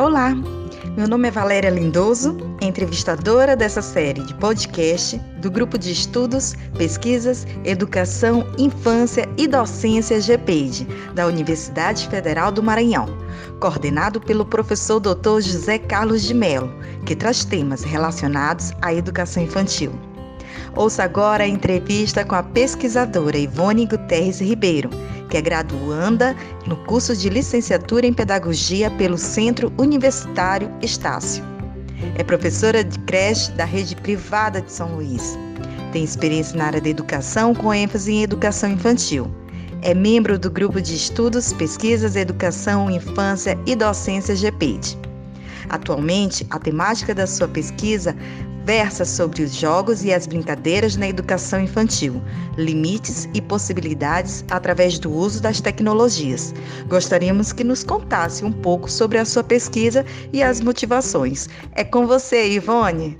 Olá, meu nome é Valéria Lindoso, entrevistadora dessa série de podcast do Grupo de Estudos, Pesquisas, Educação, Infância e Docência GPED, da Universidade Federal do Maranhão, coordenado pelo professor Dr. José Carlos de Mello, que traz temas relacionados à educação infantil. Ouça agora a entrevista com a pesquisadora Ivone Guterres Ribeiro, que é graduanda no curso de licenciatura em Pedagogia pelo Centro Universitário Estácio. É professora de creche da rede privada de São Luís. Tem experiência na área da educação com ênfase em educação infantil. É membro do grupo de estudos, pesquisas, educação, infância e docência GPED. Atualmente, a temática da sua pesquisa versa sobre os jogos e as brincadeiras na educação infantil, limites e possibilidades através do uso das tecnologias. Gostaríamos que nos contasse um pouco sobre a sua pesquisa e as motivações. É com você, Ivone.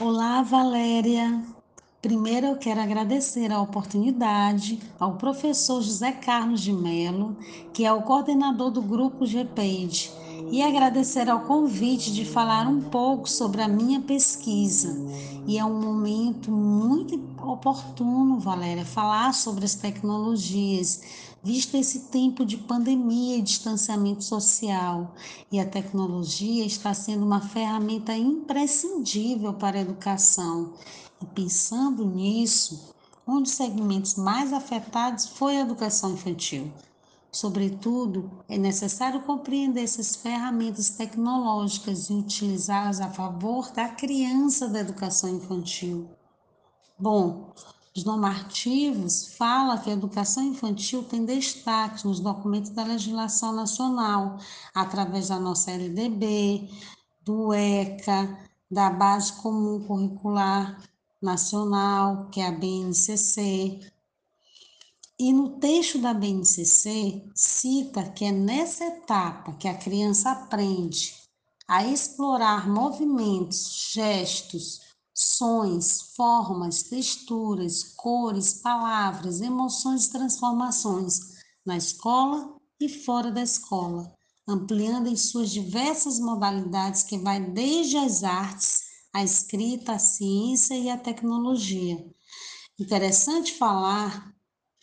Olá, Valéria. Primeiro, eu quero agradecer a oportunidade ao professor José Carlos de Mello, que é o coordenador do grupo GPEID, e agradecer ao convite de falar um pouco sobre a minha pesquisa. E é um momento muito oportuno, Valéria, falar sobre as tecnologias, visto esse tempo de pandemia e distanciamento social. E a tecnologia está sendo uma ferramenta imprescindível para a educação. E pensando nisso, um dos segmentos mais afetados foi a educação infantil. Sobretudo, é necessário compreender essas ferramentas tecnológicas e utilizá-las a favor da criança da educação infantil. Bom, os normativos falam que a educação infantil tem destaque nos documentos da legislação nacional, através da nossa LDB, do ECA, da Base Comum Curricular Nacional, que é a BNCC, e no texto da BNCC cita que é nessa etapa que a criança aprende a explorar movimentos, gestos, sons, formas, texturas, cores, palavras, emoções e transformações na escola e fora da escola, ampliando em suas diversas modalidades que vai desde as artes, a escrita, a ciência e a tecnologia. Interessante falar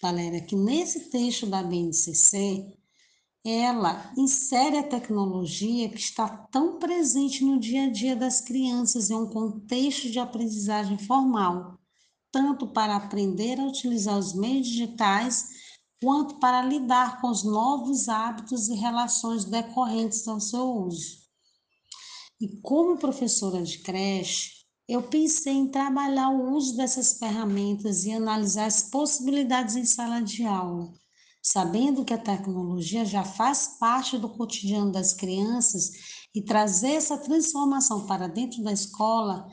Valéria, que nesse texto da BNCC, ela insere a tecnologia que está tão presente no dia a dia das crianças em um contexto de aprendizagem formal, tanto para aprender a utilizar os meios digitais, quanto para lidar com os novos hábitos e relações decorrentes ao seu uso. E como professora de creche, eu pensei em trabalhar o uso dessas ferramentas e analisar as possibilidades em sala de aula, sabendo que a tecnologia já faz parte do cotidiano das crianças e trazer essa transformação para dentro da escola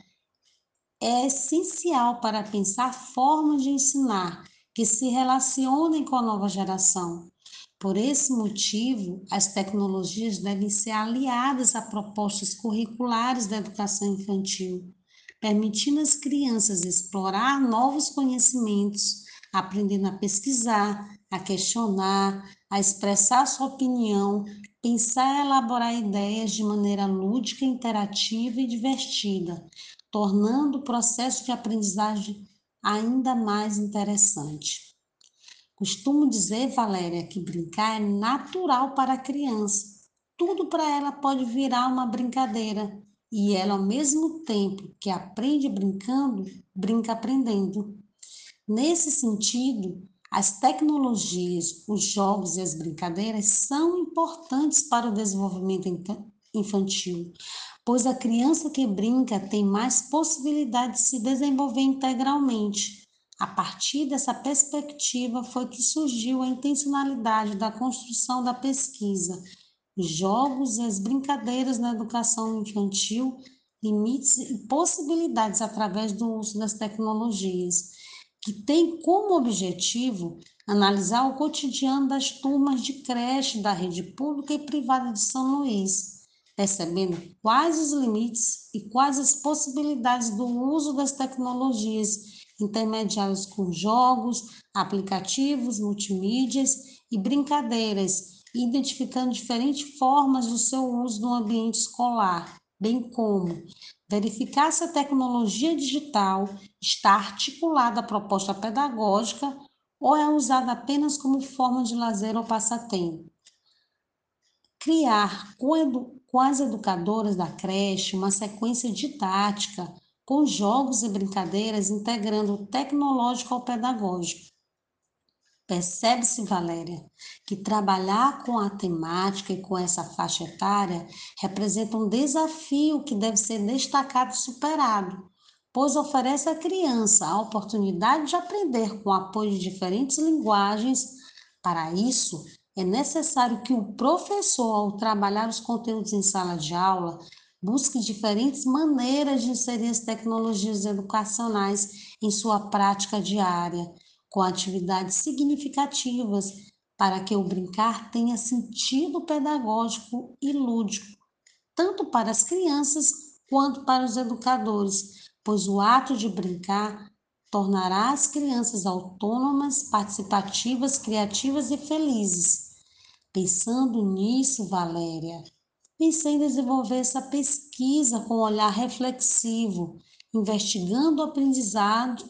é essencial para pensar formas de ensinar que se relacionem com a nova geração. Por esse motivo, as tecnologias devem ser aliadas a propostas curriculares da educação infantil permitindo às crianças explorar novos conhecimentos, aprendendo a pesquisar, a questionar, a expressar sua opinião, pensar e elaborar ideias de maneira lúdica, interativa e divertida, tornando o processo de aprendizagem ainda mais interessante. Costumo dizer, Valéria, que brincar é natural para a criança. Tudo para ela pode virar uma brincadeira, e ela, ao mesmo tempo que aprende brincando, brinca aprendendo. Nesse sentido, as tecnologias, os jogos e as brincadeiras são importantes para o desenvolvimento infantil, pois a criança que brinca tem mais possibilidade de se desenvolver integralmente. A partir dessa perspectiva foi que surgiu a intencionalidade da construção da pesquisa, os jogos e as brincadeiras na educação infantil, limites e possibilidades através do uso das tecnologias, que tem como objetivo analisar o cotidiano das turmas de creche da rede pública e privada de São Luís, percebendo quais os limites e quais as possibilidades do uso das tecnologias intermediados com jogos, aplicativos, multimídias e brincadeiras, identificando diferentes formas do seu uso no ambiente escolar, bem como verificar se a tecnologia digital está articulada à proposta pedagógica ou é usada apenas como forma de lazer ou passatempo. Criar com, com as educadoras da creche uma sequência didática com jogos e brincadeiras integrando o tecnológico ao pedagógico. Percebe-se, Valéria, que trabalhar com a temática e com essa faixa etária representa um desafio que deve ser destacado e superado, pois oferece à criança a oportunidade de aprender com apoio de diferentes linguagens. Para isso, é necessário que o professor, ao trabalhar os conteúdos em sala de aula, busque diferentes maneiras de inserir as tecnologias educacionais em sua prática diária, com atividades significativas, para que o brincar tenha sentido pedagógico e lúdico, tanto para as crianças quanto para os educadores, pois o ato de brincar tornará as crianças autônomas, participativas, criativas e felizes. Pensando nisso, Valéria, pensei em desenvolver essa pesquisa com um olhar reflexivo, investigando o aprendizado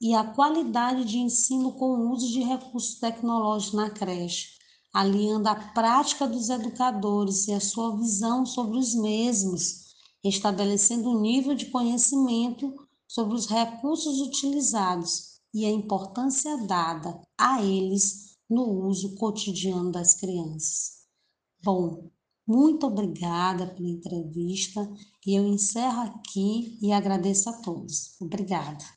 e a qualidade de ensino com o uso de recursos tecnológicos na creche, aliando a prática dos educadores e a sua visão sobre os mesmos, estabelecendo um nível de conhecimento sobre os recursos utilizados e a importância dada a eles no uso cotidiano das crianças. Bom, muito obrigada pela entrevista e eu encerro aqui e agradeço a todos. Obrigada.